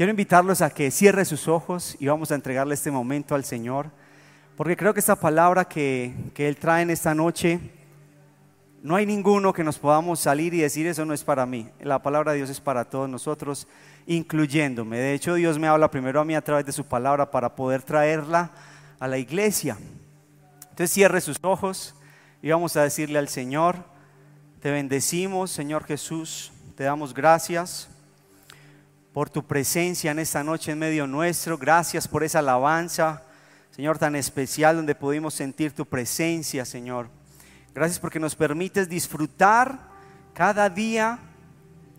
Quiero invitarlos a que cierre sus ojos y vamos a entregarle este momento al Señor, porque creo que esta palabra que, que Él trae en esta noche, no hay ninguno que nos podamos salir y decir eso no es para mí. La palabra de Dios es para todos nosotros, incluyéndome. De hecho, Dios me habla primero a mí a través de su palabra para poder traerla a la iglesia. Entonces cierre sus ojos y vamos a decirle al Señor, te bendecimos, Señor Jesús, te damos gracias por tu presencia en esta noche en medio nuestro. Gracias por esa alabanza, Señor, tan especial donde pudimos sentir tu presencia, Señor. Gracias porque nos permites disfrutar cada día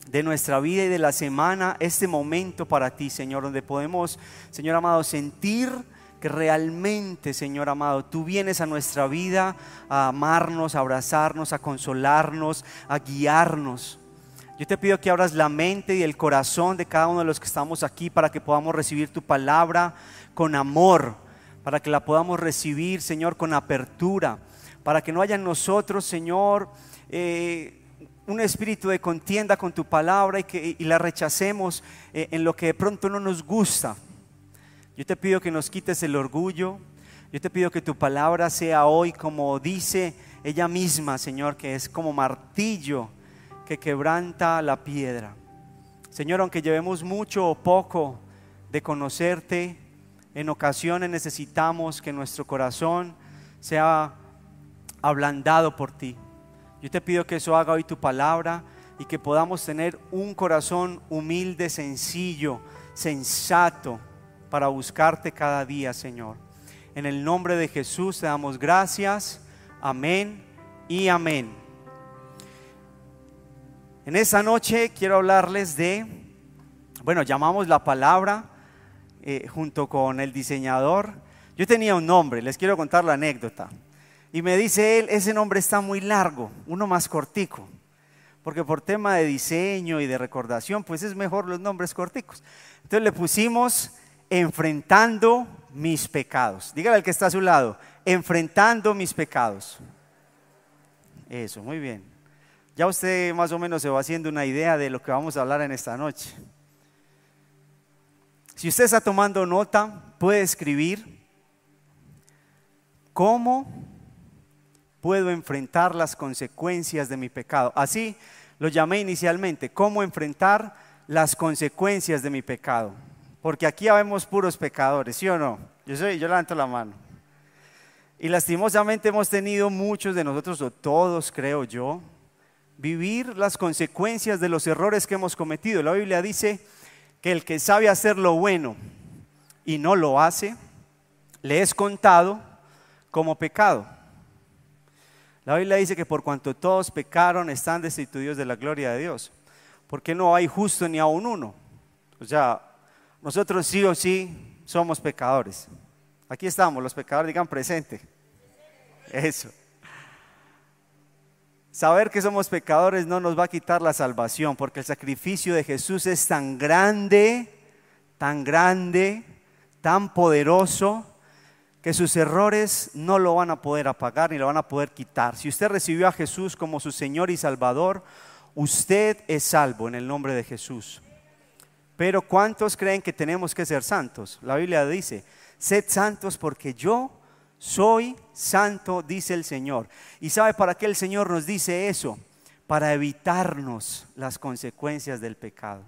de nuestra vida y de la semana este momento para ti, Señor, donde podemos, Señor amado, sentir que realmente, Señor amado, tú vienes a nuestra vida a amarnos, a abrazarnos, a consolarnos, a guiarnos. Yo te pido que abras la mente y el corazón de cada uno de los que estamos aquí para que podamos recibir tu palabra con amor, para que la podamos recibir, Señor, con apertura, para que no haya en nosotros, Señor, eh, un espíritu de contienda con tu palabra y que la rechacemos eh, en lo que de pronto no nos gusta. Yo te pido que nos quites el orgullo. Yo te pido que tu palabra sea hoy como dice ella misma, Señor, que es como martillo que quebranta la piedra. Señor, aunque llevemos mucho o poco de conocerte, en ocasiones necesitamos que nuestro corazón sea ablandado por ti. Yo te pido que eso haga hoy tu palabra y que podamos tener un corazón humilde, sencillo, sensato para buscarte cada día, Señor. En el nombre de Jesús te damos gracias. Amén y amén. En esa noche quiero hablarles de, bueno, llamamos la palabra eh, junto con el diseñador. Yo tenía un nombre, les quiero contar la anécdota. Y me dice él, ese nombre está muy largo, uno más cortico. Porque por tema de diseño y de recordación, pues es mejor los nombres corticos. Entonces le pusimos enfrentando mis pecados. Dígale al que está a su lado, enfrentando mis pecados. Eso, muy bien. Ya usted más o menos se va haciendo una idea de lo que vamos a hablar en esta noche. Si usted está tomando nota, puede escribir cómo puedo enfrentar las consecuencias de mi pecado. Así lo llamé inicialmente, cómo enfrentar las consecuencias de mi pecado. Porque aquí vemos puros pecadores, ¿sí o no? Yo soy, yo levanto la mano. Y lastimosamente hemos tenido muchos de nosotros, o todos creo yo, vivir las consecuencias de los errores que hemos cometido. La Biblia dice que el que sabe hacer lo bueno y no lo hace, le es contado como pecado. La Biblia dice que por cuanto todos pecaron, están destituidos de la gloria de Dios. Porque no hay justo ni aún uno. O sea, nosotros sí o sí somos pecadores. Aquí estamos, los pecadores digan presente. Eso. Saber que somos pecadores no nos va a quitar la salvación, porque el sacrificio de Jesús es tan grande, tan grande, tan poderoso, que sus errores no lo van a poder apagar ni lo van a poder quitar. Si usted recibió a Jesús como su Señor y Salvador, usted es salvo en el nombre de Jesús. Pero ¿cuántos creen que tenemos que ser santos? La Biblia dice, sed santos porque yo soy santo, dice el Señor. ¿Y sabe para qué el Señor nos dice eso? Para evitarnos las consecuencias del pecado.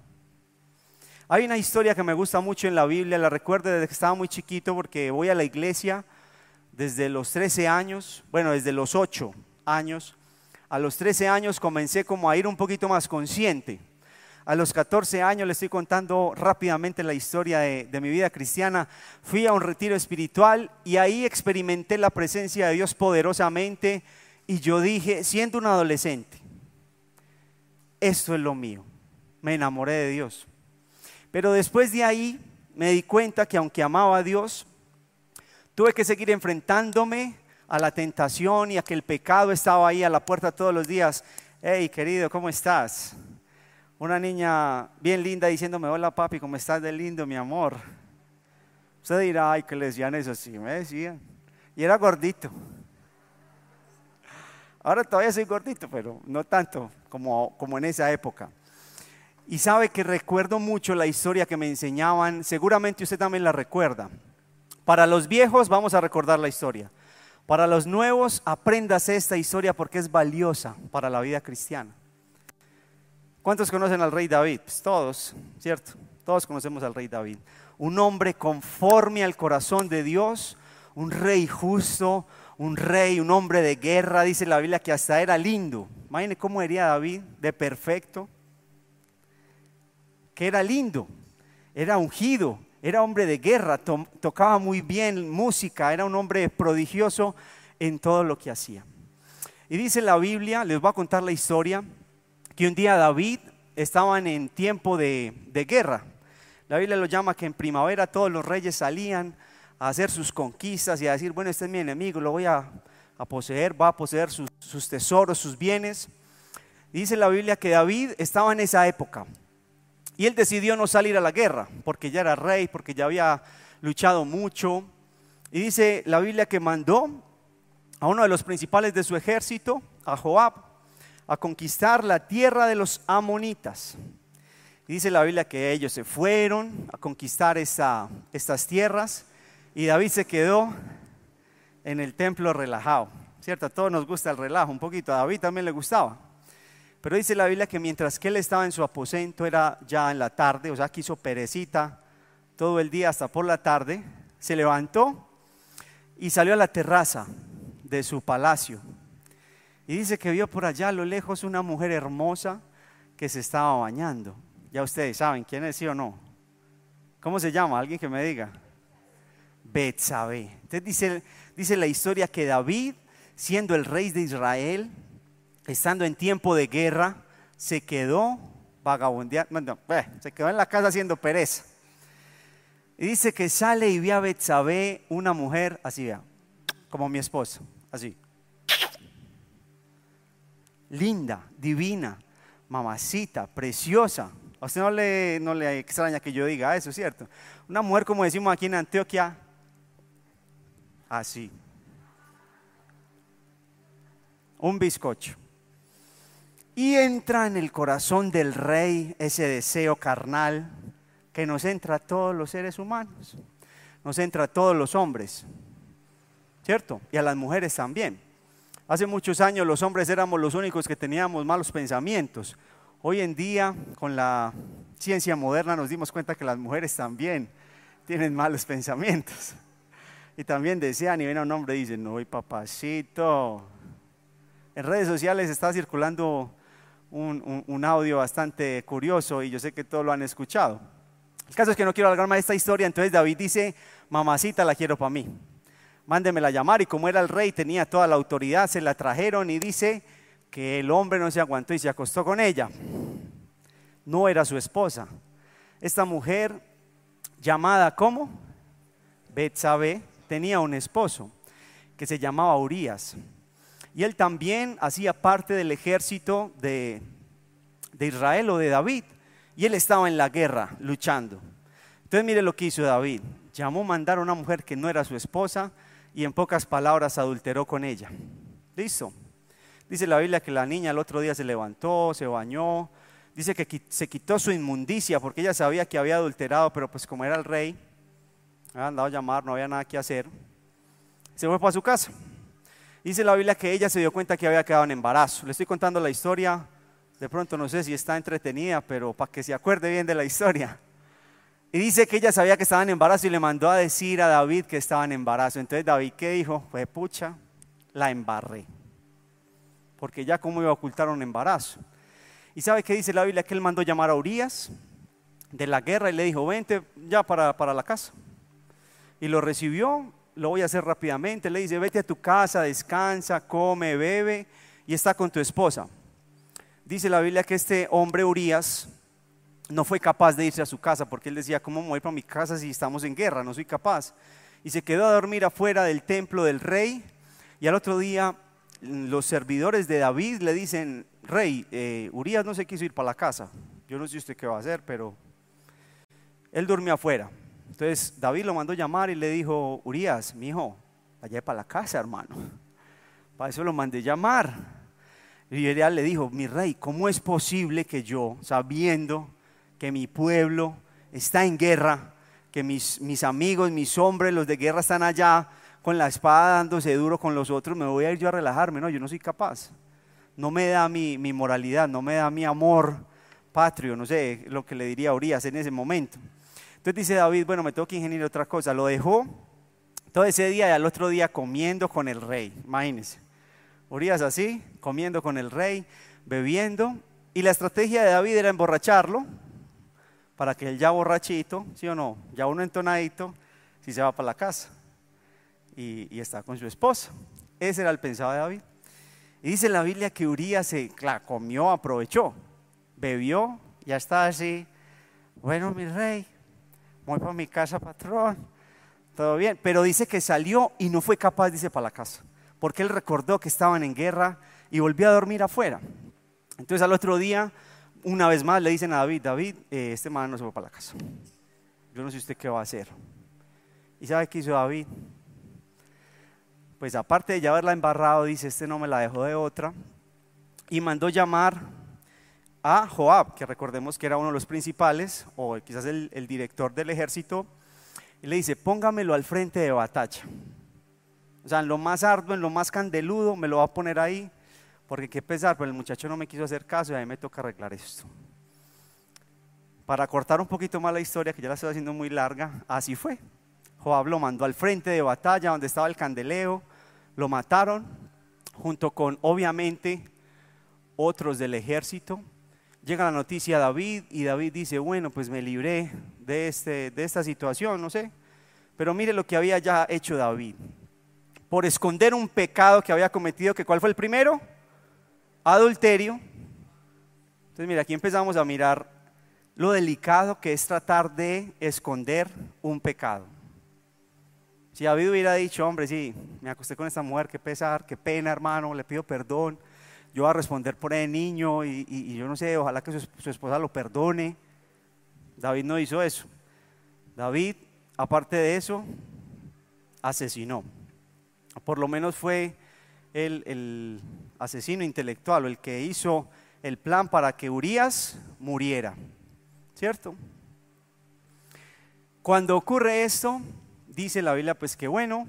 Hay una historia que me gusta mucho en la Biblia, la recuerdo desde que estaba muy chiquito porque voy a la iglesia desde los 13 años, bueno, desde los 8 años. A los 13 años comencé como a ir un poquito más consciente a los 14 años, le estoy contando rápidamente la historia de, mi vida cristiana, fui a un retiro espiritual y ahí experimenté la presencia de Dios poderosamente y yo dije, siendo un adolescente, esto es lo mío, me enamoré de Dios. Pero después de ahí me di cuenta que aunque amaba a Dios, tuve que seguir enfrentándome a la tentación y a que el pecado estaba ahí a la puerta todos los días. Hey, querido, ¿cómo estás? Una niña bien linda diciéndome, hola papi, ¿cómo estás de lindo, mi amor? Usted dirá, ay, que le decían eso, sí, me decían. Y era gordito. Ahora todavía soy gordito, pero no tanto como, como en esa época. Y sabe que recuerdo mucho la historia que me enseñaban, seguramente usted también la recuerda. Para los viejos vamos a recordar la historia. Para los nuevos, apréndase esta historia porque es valiosa para la vida cristiana. ¿Cuántos conocen al rey David? Pues todos, ¿cierto? Todos conocemos al rey David. Un hombre conforme al corazón de Dios, un rey justo, un rey, un hombre de guerra, dice la Biblia que hasta era lindo. Imagine cómo era David, de perfecto. Que era lindo, era ungido, era hombre de guerra, tocaba muy bien música, era un hombre prodigioso en todo lo que hacía. Y dice la Biblia, les voy a contar la historia, que un día David estaban en tiempo de, de guerra. La Biblia lo llama que en primavera todos los reyes salían a hacer sus conquistas y a decir, bueno, este es mi enemigo, lo voy a, poseer, va a poseer sus, sus tesoros, sus bienes. Dice la Biblia que David estaba en esa época y él decidió no salir a la guerra porque ya era rey, porque ya había luchado mucho. Y dice la Biblia que mandó a uno de los principales de su ejército, a Joab, a conquistar la tierra de los amonitas. Dice la Biblia que ellos se fueron a conquistar estas tierras y David se quedó en el templo relajado. ¿Cierto? A todos nos gusta el relajo un poquito, a David también le gustaba. Pero dice la Biblia que mientras que él estaba en su aposento, era ya en la tarde, o sea, que hizo perecita todo el día hasta por la tarde, se levantó y salió a la terraza de su palacio. Y dice que vio por allá a lo lejos una mujer hermosa que se estaba bañando. Ya ustedes saben quién es, sí o no. ¿Cómo se llama? Alguien que me diga. Betsabé. Entonces dice, dice la historia que David, siendo el rey de Israel, estando en tiempo de guerra, se quedó vagabundeando, se quedó en la casa haciendo pereza. Y dice que sale y ve a Betsabé, una mujer así, como mi esposa, así. Linda, divina, mamacita, preciosa. A usted no le, no le extraña que yo diga eso, ¿cierto? Una mujer, como decimos aquí en Antioquia, así. Un bizcocho. Y entra en el corazón del rey ese deseo carnal que nos entra a todos los seres humanos, nos entra a todos los hombres, ¿cierto? Y a las mujeres también. Hace muchos años los hombres éramos los únicos que teníamos malos pensamientos. Hoy en día, con la ciencia moderna, nos dimos cuenta que las mujeres también tienen malos pensamientos. Y también desean y ven a un hombre y dicen, no, papacito. En redes sociales está circulando un, audio bastante curioso y yo sé que todos lo han escuchado. El caso es que no quiero alargar más esta historia, entonces David dice, mamacita la quiero para mí, mándemela llamar y como era el rey, tenía toda la autoridad, se la trajeron y dice que el hombre no se aguantó y se acostó con ella. No era su esposa. Esta mujer llamada como Betsabe tenía un esposo que se llamaba Urias. Y él también hacía parte del ejército de, Israel o de David. Y él estaba en la guerra luchando. Entonces mire lo que hizo David. Llamó a mandar a una mujer que no era su esposa y en pocas palabras adulteró con ella. Listo. Dice la Biblia que la niña el otro día se levantó, se bañó. Dice que se quitó su inmundicia porque ella sabía que había adulterado, pero pues como era el rey, había andado a llamar, no había nada que hacer. Se fue para su casa. Dice la Biblia que ella se dio cuenta que había quedado en embarazo. Le estoy contando la historia, de pronto no sé si está entretenida, pero para que se acuerde bien de la historia. Y dice que ella sabía que estaba en embarazo y le mandó a decir a David que estaba en embarazo. Entonces David, ¿qué dijo? Fue pucha, la embarré. Porque ya cómo iba a ocultar un embarazo. ¿Y sabe qué dice la Biblia? Que él mandó llamar a Urias de la guerra y le dijo, vente ya para, para la casa. Y lo recibió lo voy a hacer rápidamente, le dice, vete a tu casa, descansa, come, bebe y está con tu esposa. Dice la Biblia que este hombre Urias no fue capaz de irse a su casa porque él decía, ¿cómo me voy para mi casa si estamos en guerra? No soy capaz. Y se quedó a dormir afuera del templo del rey y al otro día los servidores de David le dicen, rey, eh, Urias no se quiso ir para la casa. Yo no sé usted qué va a hacer, pero él durmió afuera. Entonces David lo mandó llamar y le dijo, Urias, mi hijo, vaya para la casa, hermano. Para eso lo mandé llamar. Y él le dijo, mi rey, ¿cómo es posible que yo, sabiendo que mi pueblo está en guerra, que mis, amigos, mis hombres, los de guerra están allá con la espada dándose duro con los otros, me voy a ir yo a relajarme. No, yo no soy capaz. No me da mi, mi moralidad, no me da mi amor patrio, no sé lo que le diría a Urias en ese momento. Entonces dice David, bueno, me tengo que ingeniar otra cosa. Lo dejó todo ese día y al otro día comiendo con el rey. Imagínense. Urias así, comiendo con el rey, bebiendo. Y la estrategia de David era emborracharlo para que él ya borrachito, ¿sí o no? Ya uno entonadito, si se va para la casa y, está con su esposa. Ese era el pensado de David. Y dice la Biblia que Urias se comió, aprovechó, bebió, ya está así. Bueno, mi rey, voy para mi casa, patrón. Todo bien. Pero dice que salió y no fue capaz, dice, para la casa. Porque él recordó que estaban en guerra y volvió a dormir afuera. Entonces al otro día una vez más le dicen a David, David, eh, este man no se va para la casa. Yo no sé usted qué va a hacer. ¿Y sabe qué hizo David? Pues aparte de ya haberla embarrado, dice, este no me la dejó de otra. Y mandó llamar a Joab, que recordemos que era uno de los principales, o quizás el, director del ejército, y le dice, póngamelo al frente de batalla. O sea, en lo más arduo, en lo más candeludo, me lo va a poner ahí porque qué pesar, pero el muchacho no me quiso hacer caso y a mí me toca arreglar esto. Para cortar un poquito más la historia, que ya la estoy haciendo muy larga, así fue. Joab lo mandó al frente de batalla donde estaba el candeleo, lo mataron junto con obviamente otros del ejército. Llega la noticia a David y David dice, bueno, pues me libré de, este, de esta situación, no sé. Pero mire lo que había ya hecho David. Por esconder un pecado que había cometido, que ¿cuál fue el primero? Adulterio. Entonces, mira, aquí empezamos a mirar lo delicado que es tratar de esconder un pecado. Si David hubiera dicho, hombre, sí, me acosté con esta mujer, qué pesar, qué pena, hermano, le pido perdón, yo voy a responder por el niño y, yo no sé, ojalá que su, su esposa lo perdone. David no hizo eso. David, aparte de eso, asesinó. Por lo menos fue el, asesino intelectual el que hizo el plan para que Urias muriera. ¿Cierto? Cuando ocurre esto, dice la Biblia pues que bueno,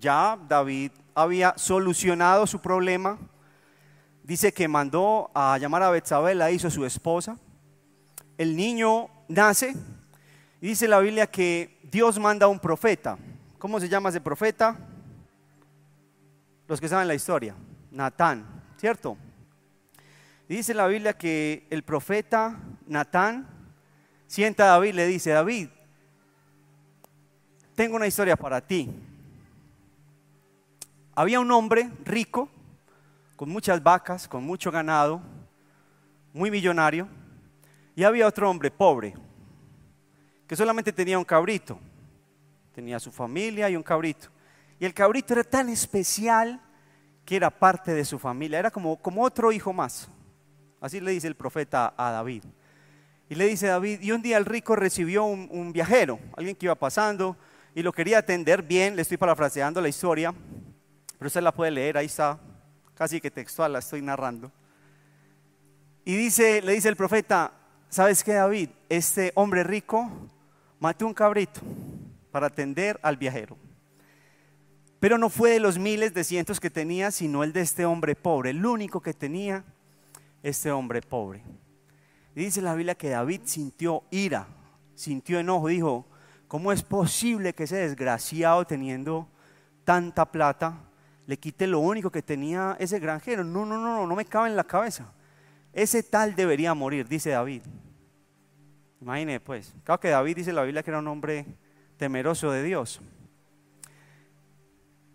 ya David había solucionado su problema. Dice que mandó a llamar a Betsabé, la hizo su esposa. El niño nace y dice la Biblia que Dios manda a un profeta. ¿Cómo se llama ese profeta? Los que saben la historia, Natán, ¿cierto? dice la Biblia que el profeta Natán sienta a David y le dice, David, tengo una historia para ti. Había un hombre rico, con muchas vacas, con mucho ganado, muy millonario, y había otro hombre pobre, que solamente tenía un cabrito, tenía su familia y un cabrito. Y el cabrito era tan especial que era parte de su familia, era como, otro hijo más. Así le dice el profeta a David. Y le dice David, y un día el rico recibió un, viajero, alguien que iba pasando y lo quería atender bien, le estoy parafraseando la historia, pero usted la puede leer, ahí está, casi que textual la estoy narrando. Y dice, le dice el profeta, ¿sabes qué David? Este hombre rico mató un cabrito para atender al viajero. Pero no fue de los miles de cientos que tenía, sino el de este hombre pobre, el único que tenía este hombre pobre. Dice la Biblia que David sintió ira, sintió enojo, dijo, ¿cómo es posible que ese desgraciado teniendo tanta plata le quite lo único que tenía ese granjero? No, no, no, no, no me cabe en la cabeza. Ese tal debería morir, dice David. Imagine pues, claro que David dice la Biblia que era un hombre temeroso de Dios.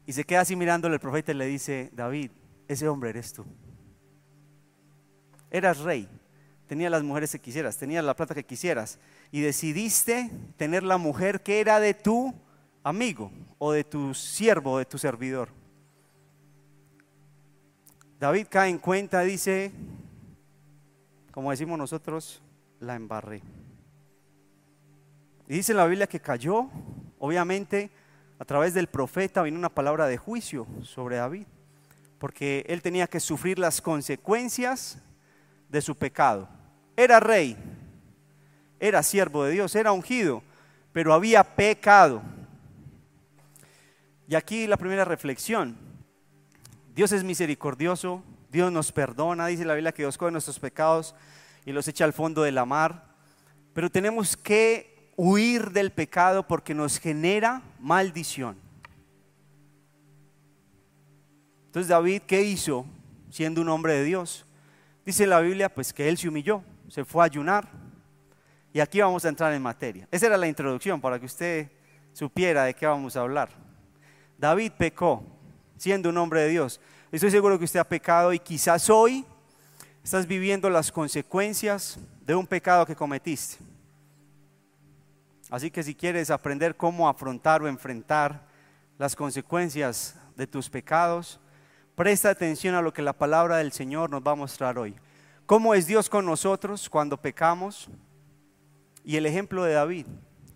Y se queda así mirándole el profeta y le dice, David, ese hombre eres tú. Eras rey, tenías las mujeres que quisieras, tenías la plata que quisieras y decidiste tener la mujer que era de tu amigo o de tu siervo o de tu servidor. David cae en cuenta, dice, como decimos nosotros, la embarré. Y dice la Biblia que cayó, obviamente, a través del profeta vino una palabra de juicio sobre David, porque él tenía que sufrir las consecuencias de su pecado. Era rey, era siervo de Dios, era ungido, pero había pecado. Y aquí la primera reflexión. Dios es misericordioso, Dios nos perdona, dice la Biblia que Dios coge nuestros pecados y los echa al fondo de la mar, pero tenemos que huir del pecado porque nos genera maldición. Entonces David, ¿qué hizo siendo un hombre de Dios? Dice la Biblia, pues que él se humilló, se fue a ayunar. Y aquí vamos a entrar en materia. Esa era la introducción para que usted supiera de qué vamos a hablar. David pecó siendo un hombre de Dios. Estoy seguro que usted ha pecado y quizás hoy estás viviendo las consecuencias de un pecado que cometiste. Así que si quieres aprender cómo afrontar o enfrentar las consecuencias de tus pecados, presta atención a lo que la palabra del Señor nos va a mostrar hoy. ¿Cómo es Dios con nosotros cuando pecamos? Y el ejemplo de David,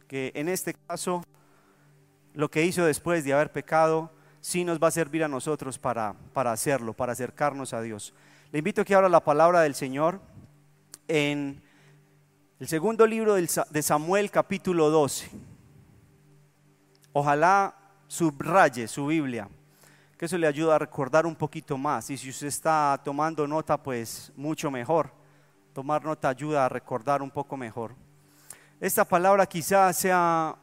que en este caso lo que hizo después de haber pecado, sí nos va a servir a nosotros para, para hacerlo, para acercarnos a Dios. Le invito a que abra la palabra del Señor en el segundo libro de Samuel capítulo 12. Ojalá subraye su Biblia que eso le ayuda a recordar un poquito más. Y si usted está tomando nota, pues mucho mejor. Tomar nota ayuda a recordar un poco mejor. Esta palabra quizás sea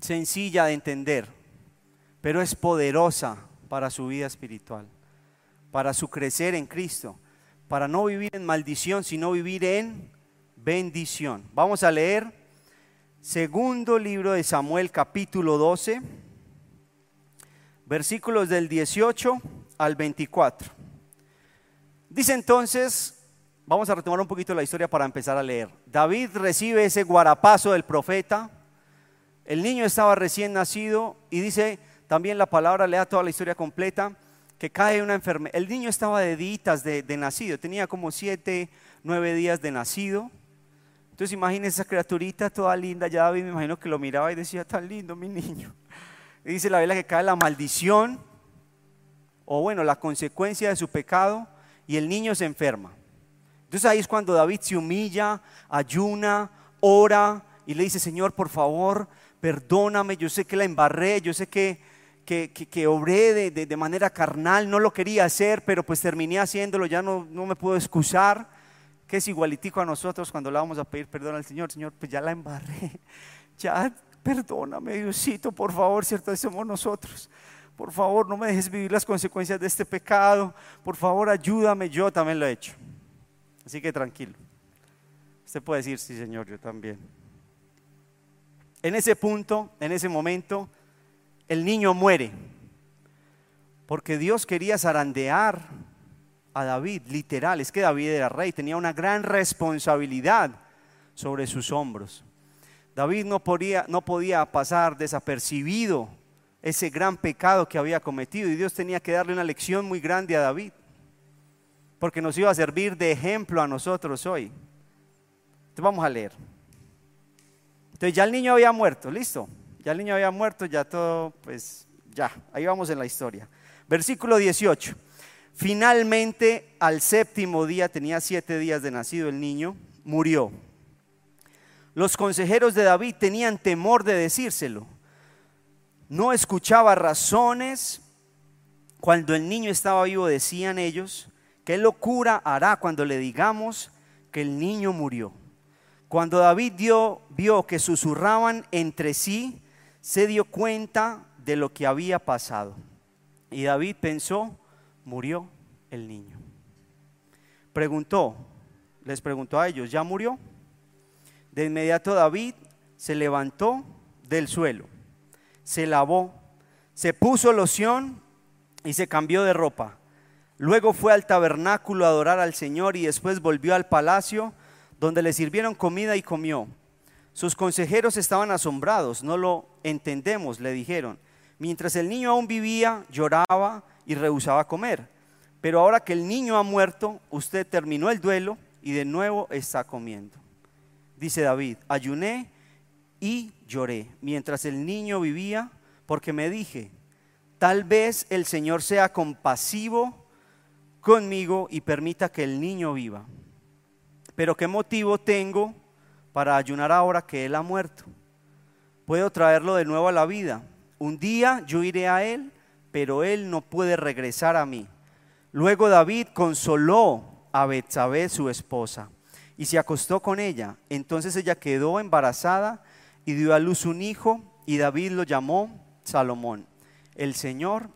sencilla de entender, pero es poderosa para su vida espiritual, para su crecer en Cristo, para no vivir en maldición, sino vivir en bendición. Vamos a leer segundo libro de Samuel capítulo 12 versículos del 18 al 24. Dice entonces, vamos a retomar un poquito la historia para empezar a leer. David recibe ese guarapazo del profeta, el niño estaba recién nacido y dice también la palabra, lea toda la historia completa, que cae una enfermedad. El niño estaba de días de, de, nacido, tenía como siete, nueve días de nacido. Entonces imagínense esa criaturita toda linda, ya David me imagino que lo miraba y decía, tan lindo mi niño dice la Biblia que cae la maldición, o bueno, la consecuencia de su pecado, y el niño se enferma. Entonces ahí es cuando David se humilla, ayuna, ora y le dice, Señor, por favor, perdóname, yo sé que la embarré, yo sé que, que, obré de, manera carnal, no lo quería hacer, pero pues terminé haciéndolo, ya no, no me puedo excusar, que es igualitico a nosotros cuando le vamos a pedir perdón al Señor, Señor, pues ya la embarré, ya Perdóname, Diosito, por favor, cierto, somos nosotros. Por favor, no me dejes vivir las consecuencias de este pecado. Por favor, ayúdame, yo también lo he hecho. Así que tranquilo. Usted puede decir, sí, Señor, yo también. En ese punto, en ese momento, el niño muere. Porque Dios quería zarandear a David, literal. Es que David era rey, tenía una gran responsabilidad sobre sus hombros. David no podía, no podía pasar desapercibido ese gran pecado que había cometido y Dios tenía que darle una lección muy grande a David, porque nos iba a servir de ejemplo a nosotros hoy. Entonces vamos a leer. Entonces ya el niño había muerto, listo. Ya el niño había muerto, ya todo, pues ya, ahí vamos en la historia. Versículo 18. Finalmente, al séptimo día, tenía siete días de nacido el niño, murió. Los consejeros de David tenían temor de decírselo. No escuchaba razones. Cuando el niño estaba vivo decían ellos, ¿qué locura hará cuando le digamos que el niño murió? Cuando David vio que susurraban entre sí, se dio cuenta de lo que había pasado. Y David pensó, murió el niño. Preguntó, les preguntó a ellos, ¿ya murió? De inmediato David se levantó del suelo, se lavó, se puso loción y se cambió de ropa. Luego fue al tabernáculo a adorar al Señor y después volvió al palacio donde le sirvieron comida y comió. Sus consejeros estaban asombrados, no lo entendemos, le dijeron. Mientras el niño aún vivía, lloraba y rehusaba comer. Pero ahora que el niño ha muerto, usted terminó el duelo y de nuevo está comiendo dice David, ayuné y lloré mientras el niño vivía, porque me dije, tal vez el Señor sea compasivo conmigo y permita que el niño viva. Pero ¿qué motivo tengo para ayunar ahora que Él ha muerto? Puedo traerlo de nuevo a la vida. Un día yo iré a Él, pero Él no puede regresar a mí. Luego David consoló a Betsabé, su esposa, y se acostó con ella. Entonces ella quedó embarazada y dio a luz un hijo, y David lo llamó Salomón. El Señor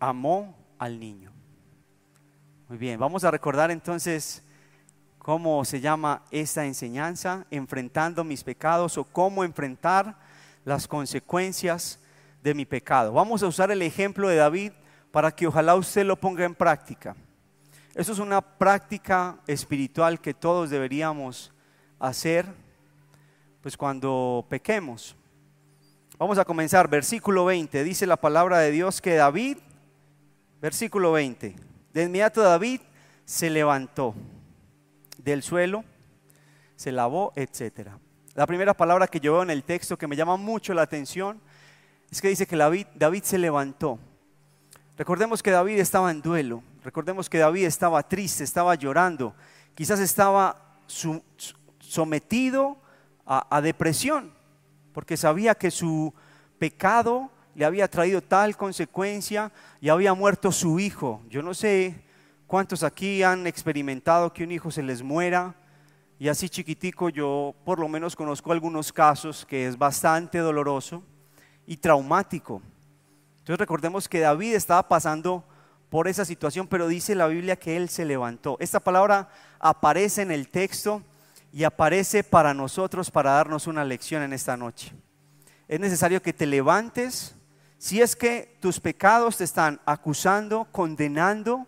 amó al niño. Muy bien, vamos a recordar entonces cómo se llama esta enseñanza, enfrentando mis pecados o cómo enfrentar las consecuencias de mi pecado. Vamos a usar el ejemplo de David para que ojalá usted lo ponga en práctica. Eso es una práctica espiritual que todos deberíamos hacer pues cuando pequemos. Vamos a comenzar, versículo 20, dice la palabra de Dios que David, versículo 20, de inmediato David se levantó del suelo, se lavó, etc. La primera palabra que yo veo en el texto que me llama mucho la atención es que dice que David, David se levantó. Recordemos que David estaba en duelo, recordemos que David estaba triste, estaba llorando, quizás estaba sometido a, depresión, porque sabía que su pecado le había traído tal consecuencia y había muerto su hijo. Yo no sé cuántos aquí han experimentado que un hijo se les muera y así chiquitico yo por lo menos conozco algunos casos que es bastante doloroso y traumático. Entonces recordemos que David estaba pasando por esa situación, pero dice la Biblia que él se levantó. Esta palabra aparece en el texto y aparece para nosotros para darnos una lección en esta noche. Es necesario que te levantes si es que tus pecados te están acusando, condenando.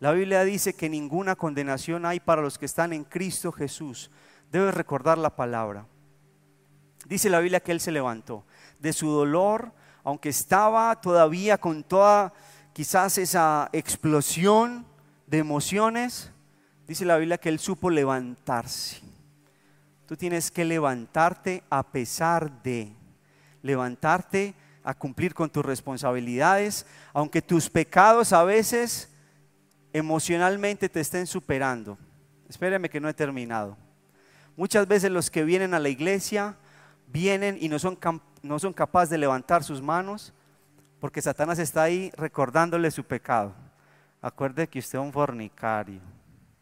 La Biblia dice que ninguna condenación hay para los que están en Cristo Jesús. Debes recordar la palabra. Dice la Biblia que Él se levantó de su dolor, aunque estaba todavía con toda quizás esa explosión de emociones, dice la Biblia que Él supo levantarse. Tú tienes que levantarte a pesar de, levantarte a cumplir con tus responsabilidades, aunque tus pecados a veces emocionalmente te estén superando. Espérame que no he terminado. Muchas veces los que vienen a la iglesia vienen y no son, no son capaces de levantar sus manos porque Satanás está ahí recordándole su pecado. Acuerde que usted es un fornicario.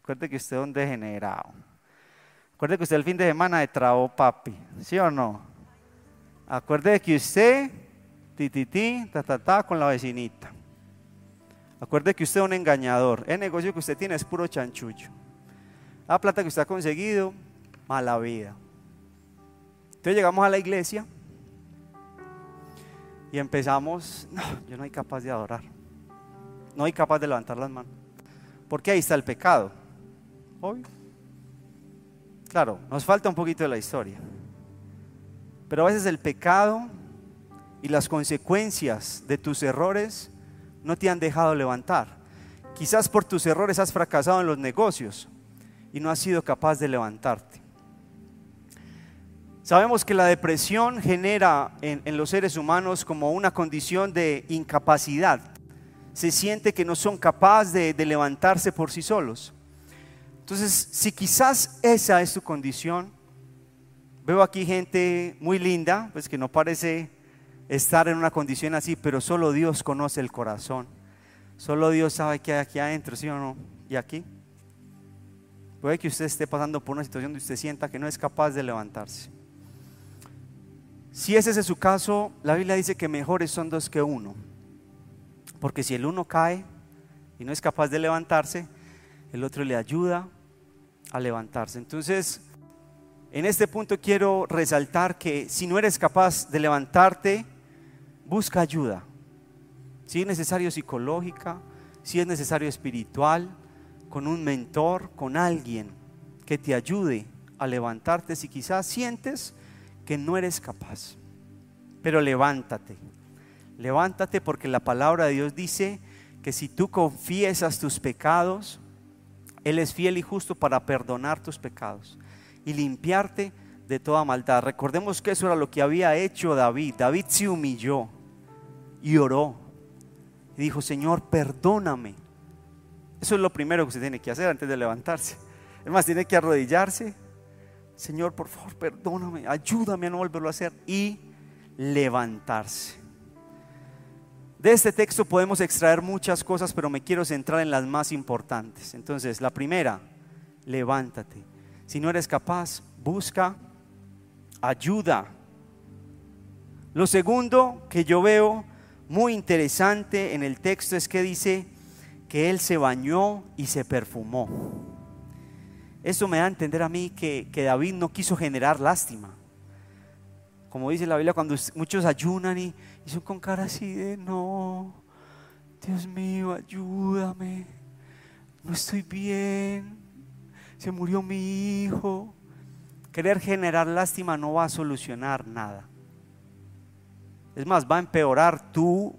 Acuerde que usted es un degenerado. Acuerde que usted el fin de semana de trabó papi. ¿Sí o no? Acuerde que usted, ti, ti, ti, ta, ta, ta, con la vecinita. Acuerde que usted es un engañador. El negocio que usted tiene es puro chanchullo. La plata que usted ha conseguido, mala vida. Entonces llegamos a la iglesia y empezamos, no, yo no soy capaz de adorar. No soy capaz de levantar las manos. Porque ahí está el pecado. Obvio. Claro, nos falta un poquito de la historia. Pero a veces el pecado y las consecuencias de tus errores no te han dejado levantar. Quizás por tus errores has fracasado en los negocios y no has sido capaz de levantarte. Sabemos que la depresión genera en, los seres humanos como una condición de incapacidad. Se siente que no son capaces de, de levantarse por sí solos. Entonces, si quizás esa es tu condición, veo aquí gente muy linda, pues que no parece estar en una condición así, pero solo Dios conoce el corazón. Solo Dios sabe qué hay aquí adentro, ¿sí o no? ¿Y aquí? Puede que usted esté pasando por una situación donde usted sienta que no es capaz de levantarse. Si ese es su caso, la Biblia dice que mejores son dos que uno. Porque si el uno cae y no es capaz de levantarse, el otro le ayuda a levantarse. Entonces, en este punto quiero resaltar que si no eres capaz de levantarte, busca ayuda. Si es necesario psicológica, si es necesario espiritual, con un mentor, con alguien que te ayude a levantarte si quizás sientes que no eres capaz. Pero levántate, levántate porque la palabra de Dios dice que si tú confiesas tus pecados, Él es fiel y justo para perdonar tus pecados y limpiarte de toda maldad. Recordemos que eso era lo que había hecho David. David se humilló y oró. Y dijo, Señor, perdóname. Eso es lo primero que se tiene que hacer antes de levantarse. Es más, tiene que arrodillarse. Señor, por favor, perdóname, ayúdame a no volverlo a hacer. Y levantarse. De este texto podemos extraer muchas cosas, pero me quiero centrar en las más importantes. Entonces, la primera, levántate. Si no eres capaz, busca ayuda. Lo segundo que yo veo muy interesante en el texto es que dice que él se bañó y se perfumó. Esto me da a entender a mí que, que David no quiso generar lástima. Como dice la Biblia, cuando muchos ayunan y, y son con cara así de, no, Dios mío, ayúdame, no estoy bien, se murió mi hijo. Querer generar lástima no va a solucionar nada. Es más, va a empeorar tu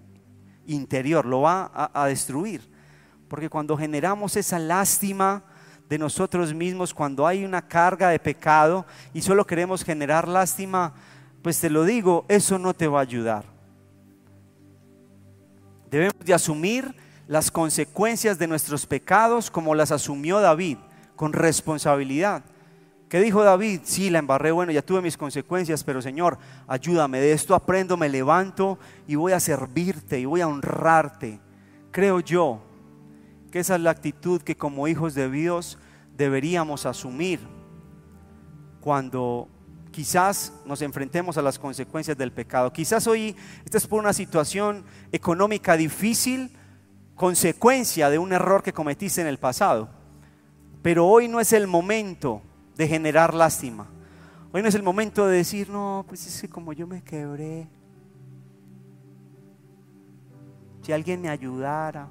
interior, lo va a, destruir. Porque cuando generamos esa lástima de nosotros mismos, cuando hay una carga de pecado y solo queremos generar lástima, pues te lo digo, eso no te va a ayudar. Debemos de asumir las consecuencias de nuestros pecados como las asumió David, con responsabilidad. ¿Qué dijo David? Sí, la embarré, bueno, ya tuve mis consecuencias, pero Señor, ayúdame, de esto aprendo, me levanto y voy a servirte y voy a honrarte. Creo yo que esa es la actitud que como hijos de Dios deberíamos asumir cuando quizás nos enfrentemos a las consecuencias del pecado. Quizás hoy estás por una situación económica difícil, consecuencia de un error que cometiste en el pasado. Pero hoy no es el momento de generar lástima. Hoy no es el momento de decir, no, pues es que como yo me quebré, si alguien me ayudara.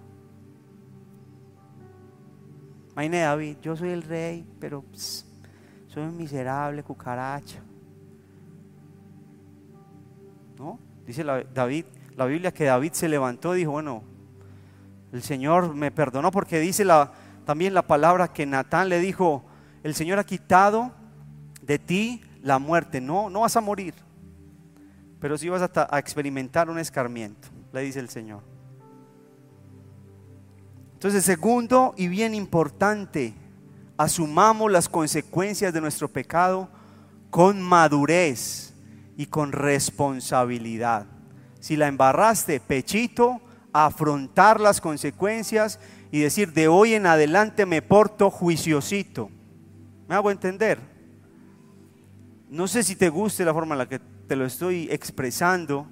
Imagínate David, yo soy el rey, pero soy un miserable cucaracha. ¿No? Dice la, David, la Biblia que David se levantó y dijo, bueno, el Señor me perdonó porque dice la, también la palabra que Natán le dijo, el Señor ha quitado de ti la muerte. No, no vas a morir, pero sí vas a, a experimentar un escarmiento, le dice el Señor. Entonces, segundo y bien importante, asumamos las consecuencias de nuestro pecado con madurez y con responsabilidad. Si la embarraste, pechito, afrontar las consecuencias y decir, de hoy en adelante me porto juiciosito. ¿Me hago entender? No sé si te guste la forma en la que te lo estoy expresando,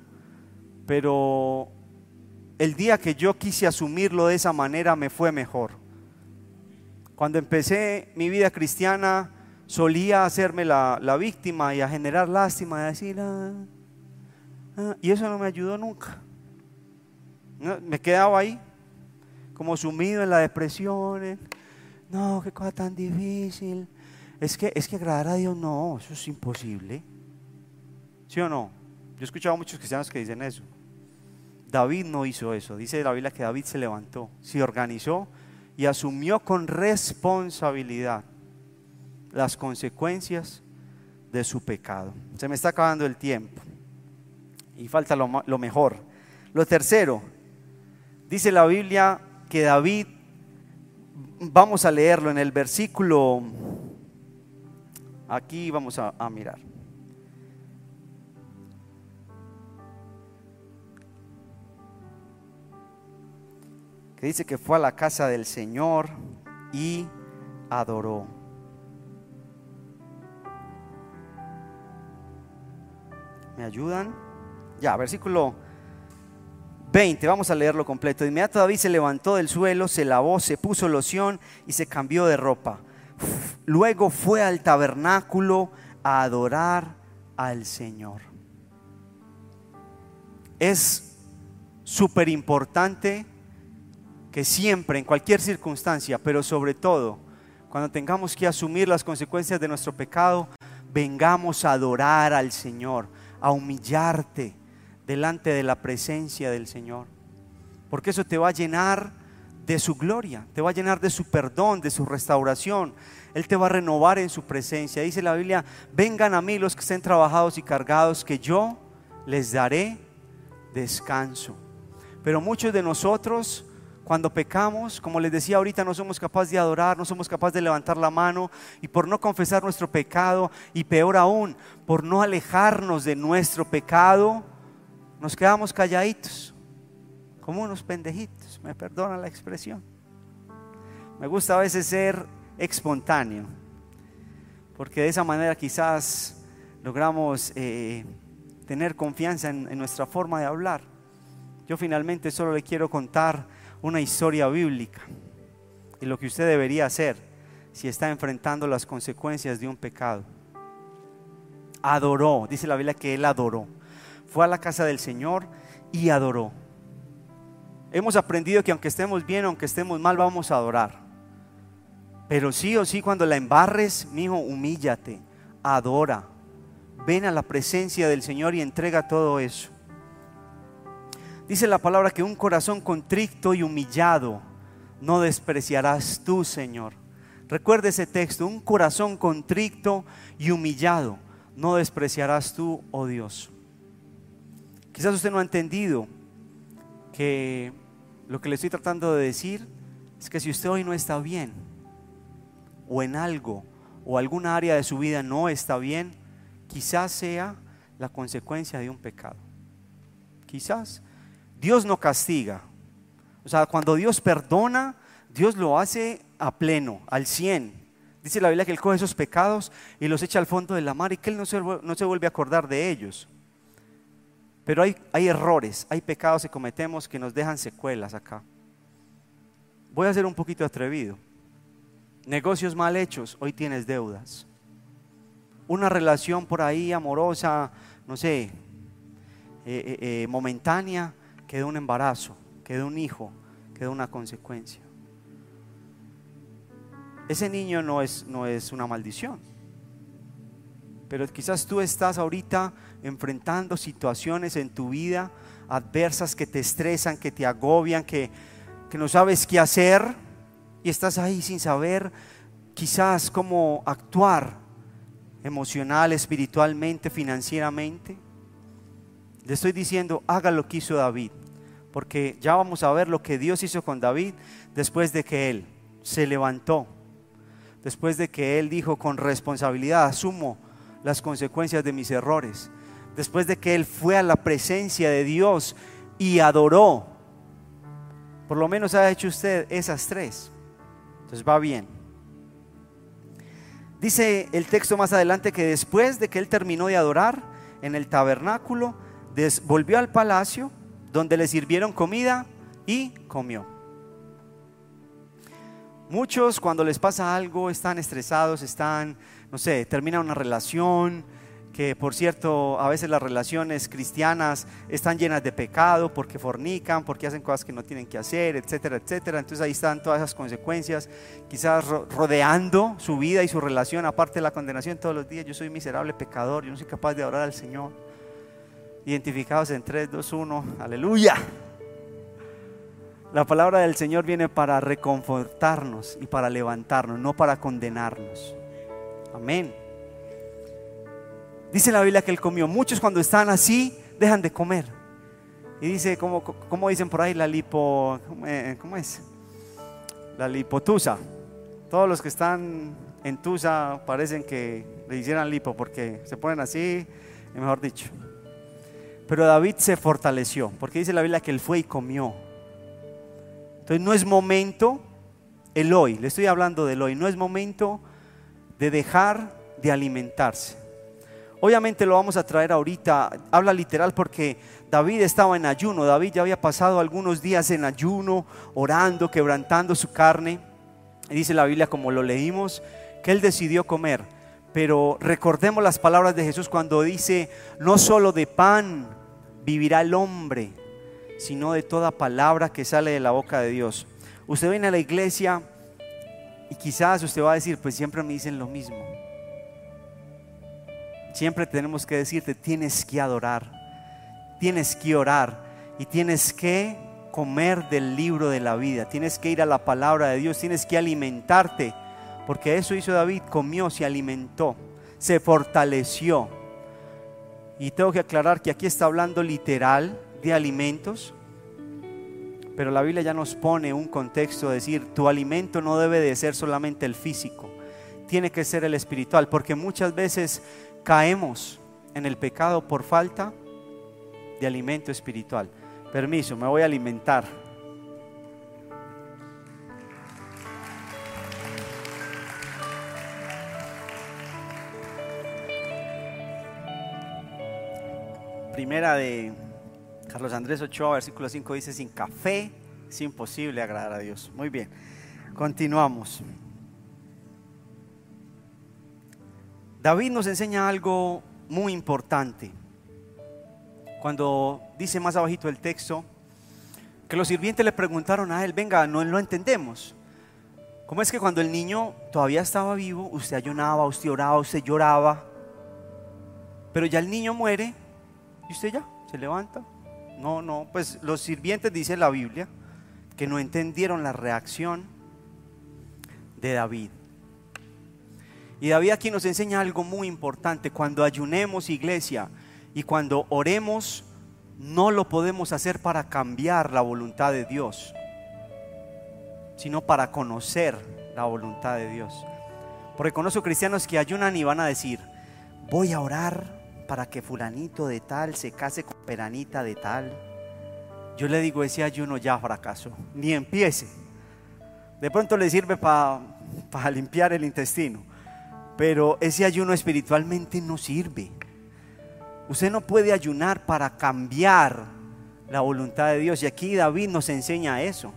pero el día que yo quise asumirlo de esa manera me fue mejor. Cuando empecé mi vida cristiana solía hacerme la, víctima y a generar lástima, y decir, ah, ah", y eso no me ayudó nunca. Me quedaba ahí, como sumido en la depresión. No, qué cosa tan difícil. Es que, es que agradar a Dios no, eso es imposible. ¿Sí o no? Yo he escuchado a muchos cristianos que dicen eso. David no hizo eso. Dice la Biblia que David se levantó, se organizó y asumió con responsabilidad las consecuencias de su pecado. Se me está acabando el tiempo y falta lo, lo mejor. Lo tercero, dice la Biblia que David, vamos a leerlo en el versículo, aquí vamos a, mirar. que dice que fue a la casa del Señor y adoró. ¿Me ayudan? Ya, versículo 20, vamos a leerlo completo. De inmediato David se levantó del suelo, se lavó, se puso loción y se cambió de ropa. Luego fue al tabernáculo a adorar al Señor. Es súper importante que siempre, en cualquier circunstancia, pero sobre todo, cuando tengamos que asumir las consecuencias de nuestro pecado, vengamos a adorar al Señor, a humillarte delante de la presencia del Señor. Porque eso te va a llenar de su gloria, te va a llenar de su perdón, de su restauración. Él te va a renovar en su presencia. Dice la Biblia, vengan a mí los que estén trabajados y cargados, que yo les daré descanso. Pero muchos de nosotros cuando pecamos, como les decía ahorita, no somos capaces de adorar, no somos capaces de levantar la mano y por no confesar nuestro pecado y peor aún, por no alejarnos de nuestro pecado, nos quedamos calladitos, como unos pendejitos, me perdona la expresión. Me gusta a veces ser espontáneo, porque de esa manera quizás logramos eh, tener confianza en nuestra forma de hablar. Yo finalmente solo le quiero contar una historia bíblica y lo que usted debería hacer si está enfrentando las consecuencias de un pecado. Adoró, dice la Biblia que él adoró. Fue a la casa del Señor y adoró. Hemos aprendido que aunque estemos bien, aunque estemos mal, vamos a adorar. Pero sí o sí, cuando la embarres, mi hijo, humíllate, adora. Ven a la presencia del Señor y entrega todo eso. Dice la palabra que un corazón contrito y humillado no despreciarás tú, Señor. Recuerde ese texto, un corazón contrito y humillado no despreciarás tú, oh Dios. Quizás usted no ha entendido que lo que le estoy tratando de decir es que si usted hoy no está bien, o en algo, o alguna área de su vida no está bien, quizás sea la consecuencia de un pecado. Quizás Dios no castiga. O sea, cuando Dios perdona, Dios lo hace a pleno, al cien. Dice la Biblia que Él coge esos pecados y los echa al fondo de la mar y que Él no se, no se vuelve a acordar de ellos. Pero hay, hay errores, hay pecados que cometemos que nos dejan secuelas acá. Voy a ser un poquito atrevido. Negocios mal hechos, hoy tienes deudas. Una relación por ahí amorosa, no sé, eh, eh, eh, momentánea, quedó un embarazo, quedó un hijo, quedó una consecuencia. Ese niño no es, no es una maldición. Pero quizás tú estás ahorita enfrentando situaciones en tu vida adversas que te estresan, que te agobian, que, que no sabes qué hacer y estás ahí sin saber quizás cómo actuar emocional, espiritualmente, financieramente. Le estoy diciendo, haga lo que hizo David, porque ya vamos a ver lo que Dios hizo con David después de que él se levantó, después de que él dijo con responsabilidad, asumo las consecuencias de mis errores, después de que él fue a la presencia de Dios y adoró. Por lo menos ha hecho usted esas tres. Entonces va bien. Dice el texto más adelante que después de que él terminó de adorar en el tabernáculo, volvió al palacio donde le sirvieron comida y comió. Muchos cuando les pasa algo están estresados, están, no sé, termina una relación, que por cierto a veces las relaciones cristianas están llenas de pecado porque fornican, porque hacen cosas que no tienen que hacer, etcétera, etcétera. Entonces ahí están todas esas consecuencias, quizás rodeando su vida y su relación, aparte de la condenación todos los días. Yo soy miserable pecador, yo no soy capaz de orar al Señor identificados en 3, 2, 1. Aleluya. La palabra del Señor viene para reconfortarnos y para levantarnos, no para condenarnos. Amén. Dice la Biblia que él comió. Muchos cuando están así dejan de comer. Y dice, ¿cómo, cómo dicen por ahí? La lipo, ¿cómo es? La lipotusa. Todos los que están en Tusa parecen que le hicieran lipo porque se ponen así, mejor dicho. Pero David se fortaleció, porque dice la Biblia que él fue y comió. Entonces no es momento, el hoy, le estoy hablando del hoy, no es momento de dejar de alimentarse. Obviamente lo vamos a traer ahorita, habla literal porque David estaba en ayuno, David ya había pasado algunos días en ayuno, orando, quebrantando su carne. Y dice la Biblia, como lo leímos, que él decidió comer. Pero recordemos las palabras de Jesús cuando dice, no solo de pan vivirá el hombre, sino de toda palabra que sale de la boca de Dios. Usted viene a la iglesia y quizás usted va a decir, pues siempre me dicen lo mismo. Siempre tenemos que decirte, tienes que adorar, tienes que orar y tienes que comer del libro de la vida, tienes que ir a la palabra de Dios, tienes que alimentarte, porque eso hizo David, comió, se alimentó, se fortaleció. Y tengo que aclarar que aquí está hablando literal de alimentos, Pero la Biblia ya nos pone un contexto, de decir, tu alimento no debe de ser solamente el físico, tiene que ser el espiritual, porque muchas veces caemos en el pecado por falta de alimento espiritual. Permiso, me voy a alimentar. Primera de Carlos Andrés Ochoa, versículo 5 dice, sin café es imposible agradar a Dios. Muy bien, continuamos. David nos enseña algo muy importante. Cuando dice más abajito el texto, que los sirvientes le preguntaron a él, venga, no lo entendemos. ¿Cómo es que cuando el niño todavía estaba vivo, usted ayunaba, usted oraba, usted lloraba, pero ya el niño muere y usted ya se levanta? No, no, pues los sirvientes, dice la Biblia, que no entendieron la reacción de David. Y David aquí nos enseña algo muy importante. Cuando ayunemos iglesia y cuando oremos, no lo podemos hacer para cambiar la voluntad de Dios, sino para conocer la voluntad de Dios. Porque conozco cristianos que ayunan y van a decir, voy a orar para que fulanito de tal se case con peranita de tal. Yo le digo, ese ayuno ya fracasó, ni empiece. De pronto le sirve para limpiar el intestino, pero ese ayuno espiritualmente no sirve. Usted no puede ayunar para cambiar la voluntad de Dios. Y aquí David nos enseña eso.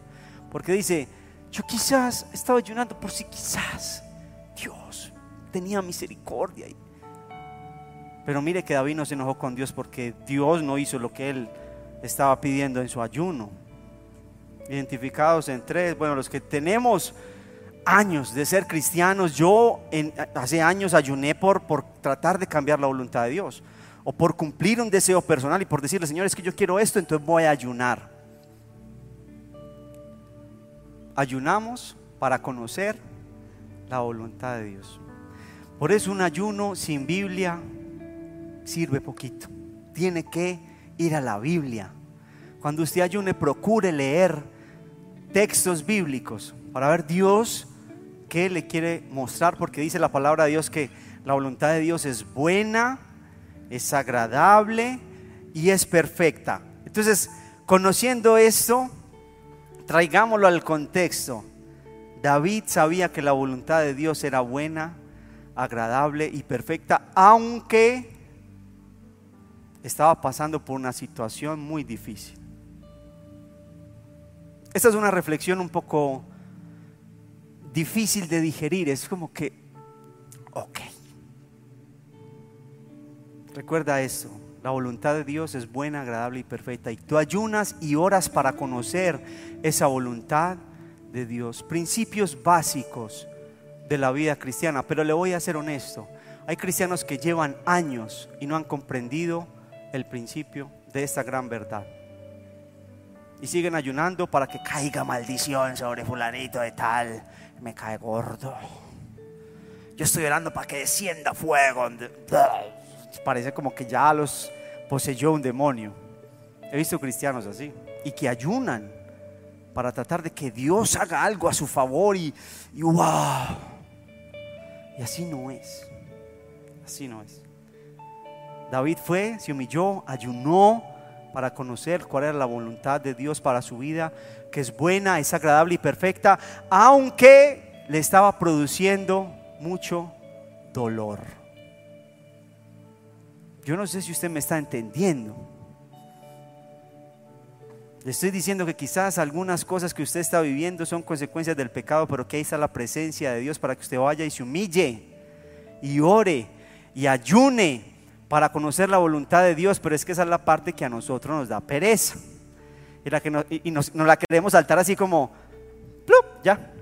Porque dice, yo quizás estaba ayunando por si quizás Dios tenía misericordia. Pero mire que David no se enojó con Dios porque Dios no hizo lo que él estaba pidiendo en su ayuno. Identificados en tres, bueno, los que tenemos años de ser cristianos, yo hace años ayuné por, por tratar de cambiar la voluntad de Dios o por cumplir un deseo personal y por decirle, Señor, es que yo quiero esto, entonces voy a ayunar. Ayunamos para conocer la voluntad de Dios. Por eso un ayuno sin Biblia sirve poquito. Tiene que ir a la Biblia. Cuando usted ayune, procure leer textos bíblicos para ver Dios qué le quiere mostrar, porque dice la palabra de Dios que la voluntad de Dios es buena, es agradable y es perfecta. Entonces, conociendo esto, traigámoslo al contexto. David sabía que la voluntad de Dios era buena, agradable y perfecta, aunque estaba pasando por una situación muy difícil. Esta es una reflexión un poco difícil de digerir, es como que, ok, recuerda eso, la voluntad de Dios es buena, agradable y perfecta, y tú ayunas y oras para conocer esa voluntad de Dios, principios básicos de la vida cristiana, pero le voy a ser honesto, hay cristianos que llevan años y no han comprendido el principio de esta gran verdad. Y siguen ayunando para que caiga maldición sobre fulanito de tal. Me cae gordo. Yo estoy orando para que descienda fuego. Parece como que ya los poseyó un demonio. He visto cristianos así. Y que ayunan para tratar de que Dios haga algo a su favor y, y wow. Y así no es. Así no es. David fue, se humilló, ayunó para conocer cuál era la voluntad de Dios para su vida, que es buena, es agradable y perfecta, aunque le estaba produciendo mucho dolor. Yo no sé si usted me está entendiendo. Le estoy diciendo que quizás algunas cosas que usted está viviendo son consecuencias del pecado, pero que ahí está la presencia de Dios para que usted vaya y se humille y ore y ayune para conocer la voluntad de Dios, pero es que esa es la parte que a nosotros nos da pereza. Y, la que nos, la queremos saltar así como, ya,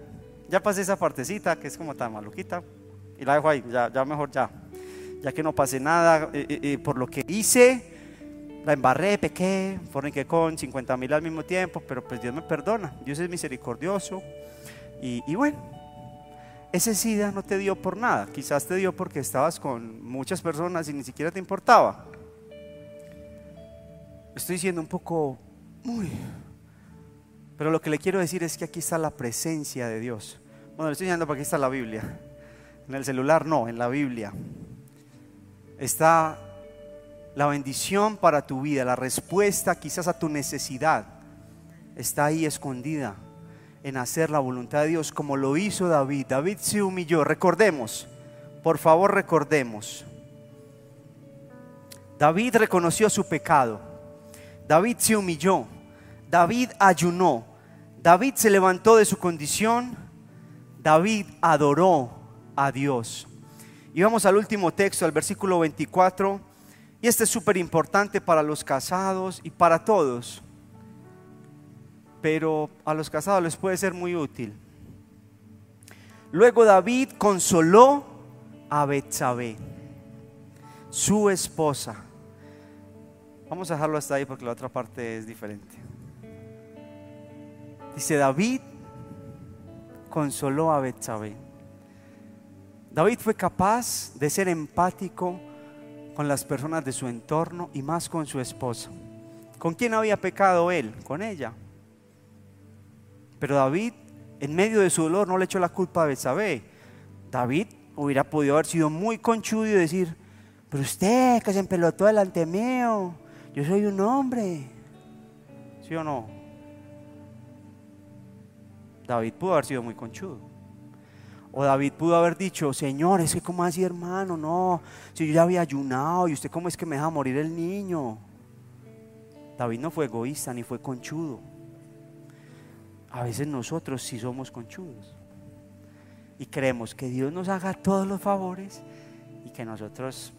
ya pasé esa partecita que es como tan maluquita y la dejo ahí, ya, ya mejor ya, ya que no pase nada por lo que hice, la embarré, pequé, que con 50 mil al mismo tiempo, pero pues Dios me perdona, Dios es misericordioso y, y bueno, ese SIDA no te dio por nada, quizás te dio porque estabas con muchas personas y ni siquiera te importaba. Estoy siendo un poco muy Pero lo que le quiero decir es que aquí está la presencia de Dios. Bueno, le estoy enseñando porque aquí está la Biblia. En el celular no, en la Biblia. Está la bendición para tu vida, la respuesta quizás a tu necesidad. Está ahí escondida en hacer la voluntad de Dios como lo hizo David. David se humilló. Recordemos, por favor recordemos. David reconoció su pecado. David se humilló. David ayunó. David se levantó de su condición. David adoró a Dios. Y vamos al último texto, al versículo 24. Y este es súper importante para los casados y para todos pero a los casados les puede ser muy útil. Luego David consoló a Betsabé, su esposa. Vamos a dejarlo hasta ahí porque la otra parte es diferente. Dice David consoló a Betsabé. David fue capaz de ser empático con las personas de su entorno y más con su esposa. ¿Con quién había pecado él? Con ella. Pero David, en medio de su dolor, no le echó la culpa a Betsabé. David hubiera podido haber sido muy conchudo y decir, pero usted que se empelotó delante mío, yo soy un hombre. ¿Sí o no? David pudo haber sido muy conchudo. O David pudo haber dicho, Señor, es que como así hermano, no, si yo ya había ayunado y usted cómo es que me deja morir el niño. David no fue egoísta ni fue conchudo. A veces nosotros sí somos conchudos y creemos que Dios nos haga todos los favores y que nosotros,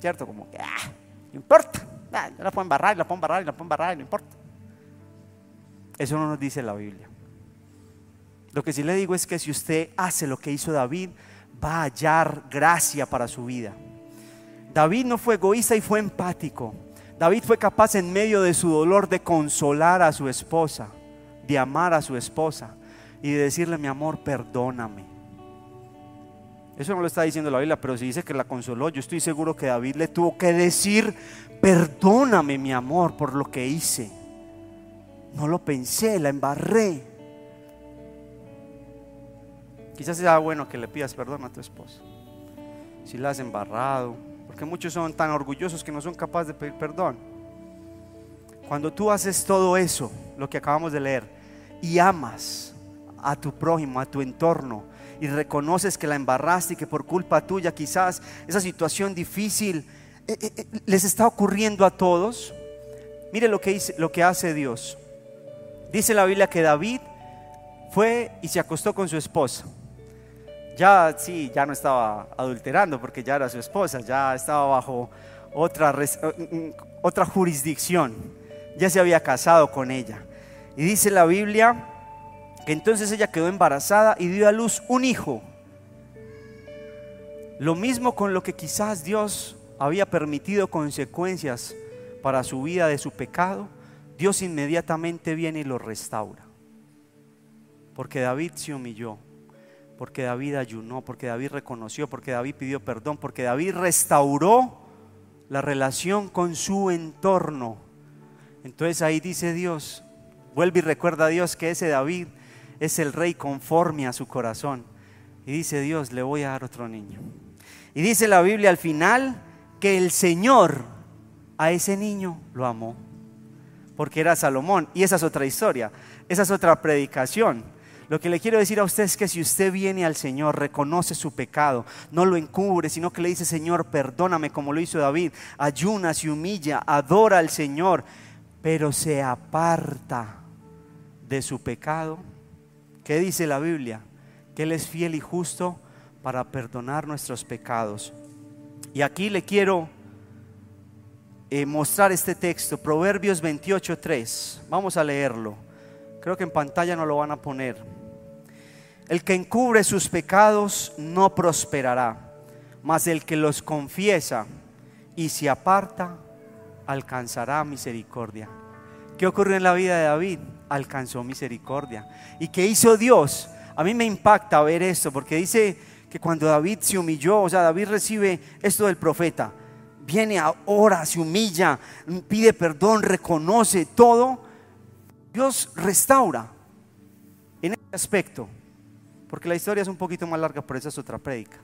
¿cierto? Como ah, no importa, ah, la puedo embarrar, la puedo embarrar, la puedo embarrar, no importa. Eso no nos dice la Biblia. Lo que sí le digo es que si usted hace lo que hizo David, va a hallar gracia para su vida. David no fue egoísta y fue empático. David fue capaz en medio de su dolor de consolar a su esposa, de amar a su esposa y de decirle, mi amor, perdóname. Eso no lo está diciendo la Biblia, pero si dice que la consoló, yo estoy seguro que David le tuvo que decir, perdóname, mi amor, por lo que hice. No lo pensé, la embarré. Quizás sea bueno que le pidas perdón a tu esposa. Si la has embarrado, que muchos son tan orgullosos que no son capaces de pedir perdón. Cuando tú haces todo eso, lo que acabamos de leer, y amas a tu prójimo, a tu entorno, y reconoces que la embarraste y que por culpa tuya quizás esa situación difícil eh, eh, eh, les está ocurriendo a todos, mire lo que, lo que hace Dios. Dice la Biblia que David fue y se acostó con su esposa ya sí, ya no estaba adulterando porque ya era su esposa, ya estaba bajo otra, eh, mm, otra jurisdicción, ya se había casado con ella. Y dice la Biblia que entonces ella quedó embarazada y dio a luz un hijo. Lo mismo con lo que quizás Dios había permitido consecuencias para su vida de su pecado, Dios inmediatamente viene y lo restaura. Porque David se humilló porque David ayunó, porque David reconoció, porque David pidió perdón, porque David restauró la relación con su entorno. Entonces ahí dice Dios, vuelve y recuerda a Dios que ese David es el rey conforme a su corazón. Y dice Dios, le voy a dar otro niño. Y dice la Biblia al final que el Señor a ese niño lo amó, porque era Salomón. Y esa es otra historia, esa es otra predicación. Lo que le quiero decir a usted es que si usted viene al Señor, reconoce su pecado, no lo encubre, sino que le dice, Señor, perdóname como lo hizo David, ayuna, se humilla, adora al Señor, pero se aparta de su pecado. ¿Qué dice la Biblia? Que Él es fiel y justo para perdonar nuestros pecados. Y aquí le quiero eh, mostrar este texto, Proverbios 28.3. Vamos a leerlo. Creo que en pantalla no lo van a poner. El que encubre sus pecados no prosperará, mas el que los confiesa y se aparta alcanzará misericordia. ¿Qué ocurrió en la vida de David? Alcanzó misericordia. ¿Y qué hizo Dios? A mí me impacta ver esto, porque dice que cuando David se humilló, o sea, David recibe esto del profeta, viene ahora, se humilla, pide perdón, reconoce todo, Dios restaura en este aspecto, porque la historia es un poquito más larga, por eso es otra prédica.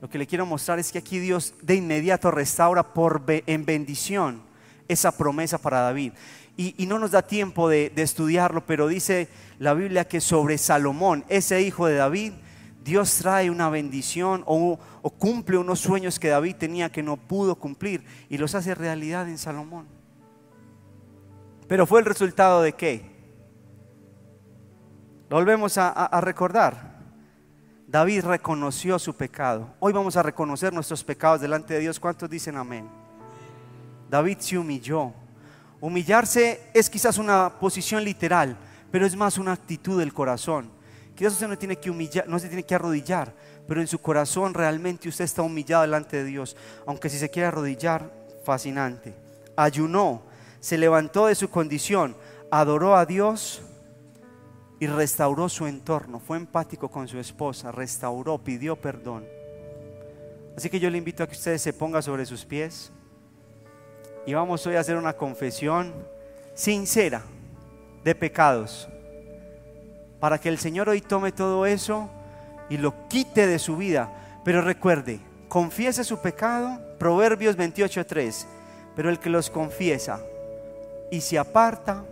Lo que le quiero mostrar es que aquí Dios de inmediato restaura por en bendición esa promesa para David. Y, no nos da tiempo de, estudiarlo, pero dice la Biblia que sobre Salomón, ese hijo de David, Dios trae una bendición o, o cumple unos sueños que David tenía que no pudo cumplir y los hace realidad en Salomón. Pero fue el resultado de qué? Volvemos a, recordar. David reconoció su pecado. Hoy vamos a reconocer nuestros pecados delante de Dios. ¿Cuántos dicen amén? David se humilló. Humillarse es quizás una posición literal, pero es más una actitud del corazón. Quizás usted no tiene que humillar, no se tiene que arrodillar, pero en su corazón realmente usted está humillado delante de Dios. Aunque si se quiere arrodillar, fascinante. Ayunó, se levantó de su condición, adoró a Dios y restauró su entorno. Fue empático con su esposa, restauró, pidió perdón. Así que yo le invito a que usted se ponga sobre sus pies y vamos hoy a hacer una confesión sincera de pecados. Para que el Señor hoy tome todo eso y lo quite de su vida. Pero recuerde, confiese su pecado, Proverbios 28.3. Pero el que los confiesa y se aparta,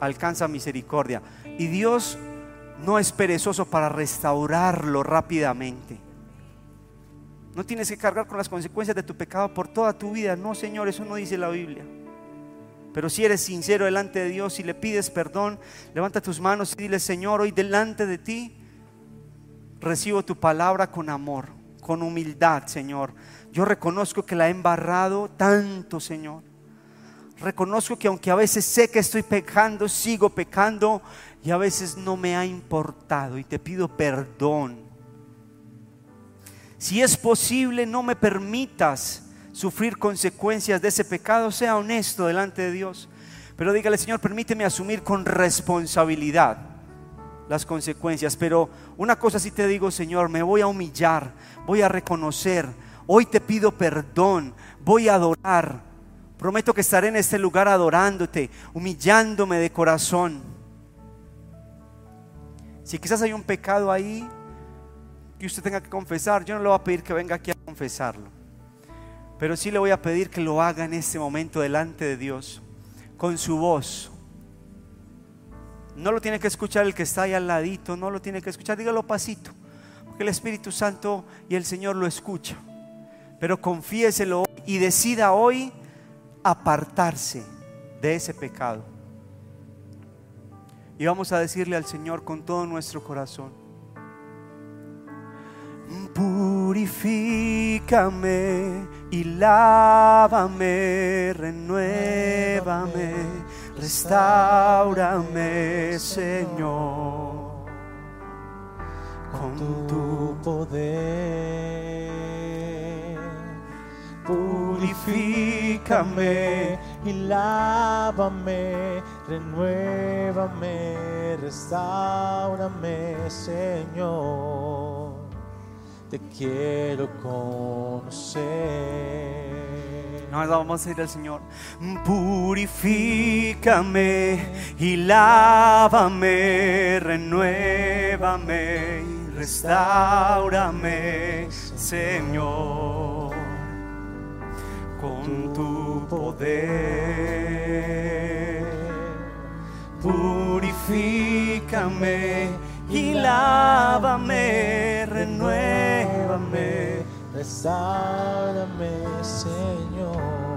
alcanza misericordia. Y Dios no es perezoso para restaurarlo rápidamente. No tienes que cargar con las consecuencias de tu pecado por toda tu vida. No, Señor, eso no dice la Biblia. Pero si eres sincero delante de Dios y le pides perdón, levanta tus manos y dile, Señor, hoy delante de ti recibo tu palabra con amor, con humildad, Señor. Yo reconozco que la he embarrado tanto, Señor. Reconozco que aunque a veces sé que estoy pecando, sigo pecando y a veces no me ha importado y te pido perdón. Si es posible, no me permitas sufrir consecuencias de ese pecado, sea honesto delante de Dios. Pero dígale, Señor, permíteme asumir con responsabilidad las consecuencias. Pero una cosa sí te digo, Señor, me voy a humillar, voy a reconocer, hoy te pido perdón, voy a adorar Prometo que estaré en este lugar adorándote, humillándome de corazón. Si quizás hay un pecado ahí que usted tenga que confesar, yo no le voy a pedir que venga aquí a confesarlo. Pero sí le voy a pedir que lo haga en este momento delante de Dios, con su voz. No lo tiene que escuchar el que está ahí al ladito, no lo tiene que escuchar, dígalo pasito, porque el Espíritu Santo y el Señor lo escucha. Pero confiéselo y decida hoy apartarse de ese pecado. Y vamos a decirle al Señor con todo nuestro corazón, purifícame y lávame, renuévame, restaurame, Señor, con tu poder purifícame y lávame, renuévame, restaurame, Señor. Te quiero conocer. No, vamos a ir al Señor. Purifícame y lávame, renuévame restaurame, Señor con tu poder. Purifícame y lávame, renuévame, restaurame, Señor.